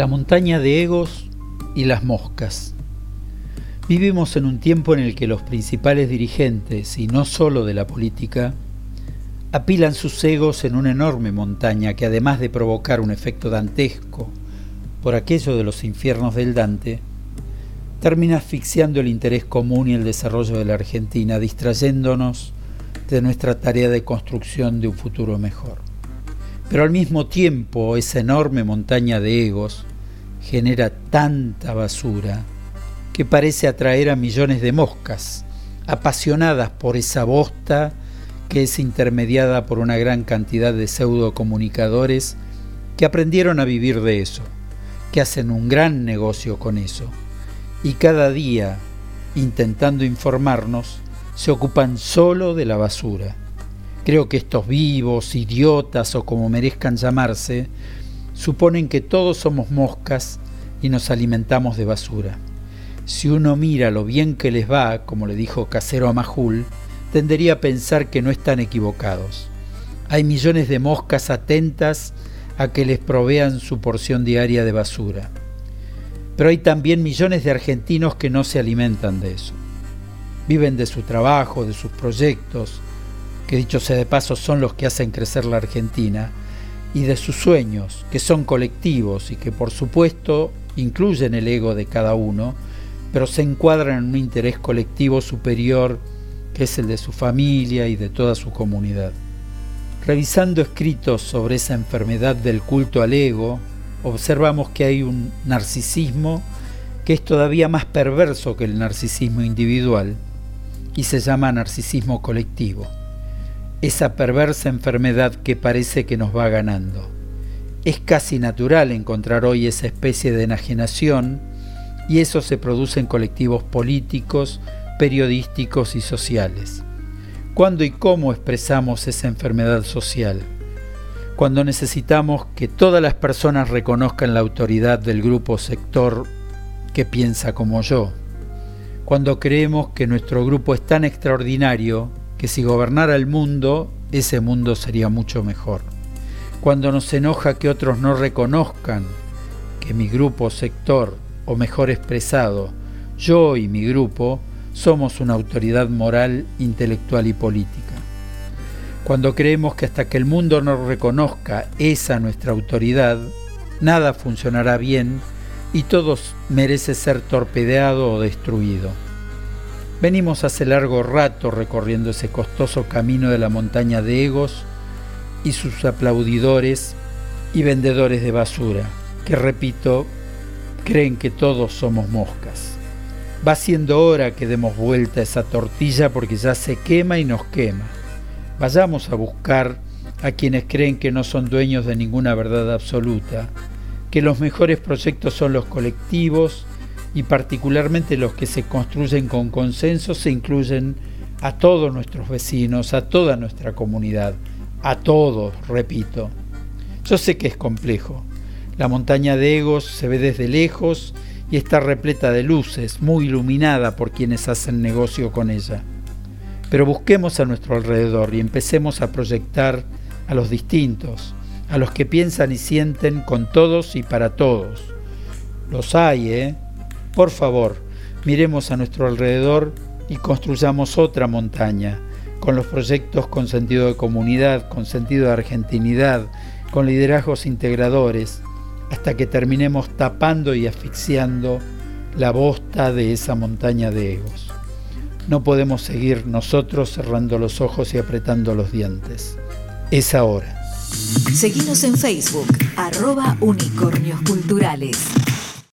La montaña de egos y las moscas. Vivimos en un tiempo en el que los principales dirigentes, y no solo de la política, apilan sus egos en una enorme montaña que además de provocar un efecto dantesco por aquello de los infiernos del Dante, termina asfixiando el interés común y el desarrollo de la Argentina, distrayéndonos de nuestra tarea de construcción de un futuro mejor. Pero al mismo tiempo esa enorme montaña de egos genera tanta basura que parece atraer a millones de moscas, apasionadas por esa bosta que es intermediada por una gran cantidad de pseudocomunicadores que aprendieron a vivir de eso, que hacen un gran negocio con eso, y cada día, intentando informarnos, se ocupan solo de la basura. Creo que estos vivos, idiotas o como merezcan llamarse, suponen que todos somos moscas y nos alimentamos de basura. Si uno mira lo bien que les va, como le dijo Casero a Majul, tendería a pensar que no están equivocados. Hay millones de moscas atentas a que les provean su porción diaria de basura. Pero hay también millones de argentinos que no se alimentan de eso. Viven de su trabajo, de sus proyectos, que dicho sea de paso son los que hacen crecer la Argentina, y de sus sueños, que son colectivos y que por supuesto incluyen el ego de cada uno, pero se encuadran en un interés colectivo superior que es el de su familia y de toda su comunidad. Revisando escritos sobre esa enfermedad del culto al ego, observamos que hay un narcisismo que es todavía más perverso que el narcisismo individual y se llama narcisismo colectivo esa perversa enfermedad que parece que nos va ganando. Es casi natural encontrar hoy esa especie de enajenación y eso se produce en colectivos políticos, periodísticos y sociales. ¿Cuándo y cómo expresamos esa enfermedad social? Cuando necesitamos que todas las personas reconozcan la autoridad del grupo sector que piensa como yo. Cuando creemos que nuestro grupo es tan extraordinario que si gobernara el mundo, ese mundo sería mucho mejor. Cuando nos enoja que otros no reconozcan que mi grupo sector, o mejor expresado, yo y mi grupo, somos una autoridad moral, intelectual y política. Cuando creemos que hasta que el mundo no reconozca esa nuestra autoridad, nada funcionará bien y todo merece ser torpedeado o destruido. Venimos hace largo rato recorriendo ese costoso camino de la montaña de egos y sus aplaudidores y vendedores de basura, que repito, creen que todos somos moscas. Va siendo hora que demos vuelta a esa tortilla porque ya se quema y nos quema. Vayamos a buscar a quienes creen que no son dueños de ninguna verdad absoluta, que los mejores proyectos son los colectivos, y particularmente los que se construyen con consenso se incluyen a todos nuestros vecinos, a toda nuestra comunidad, a todos, repito. Yo sé que es complejo. La montaña de egos se ve desde lejos y está repleta de luces, muy iluminada por quienes hacen negocio con ella. Pero busquemos a nuestro alrededor y empecemos a proyectar a los distintos, a los que piensan y sienten con todos y para todos. Los hay, ¿eh? Por favor, miremos a nuestro alrededor y construyamos otra montaña, con los proyectos con sentido de comunidad, con sentido de argentinidad, con liderazgos integradores, hasta que terminemos tapando y asfixiando la bosta de esa montaña de egos. No podemos seguir nosotros cerrando los ojos y apretando los dientes. Es ahora. Seguimos en Facebook, arroba unicornios culturales.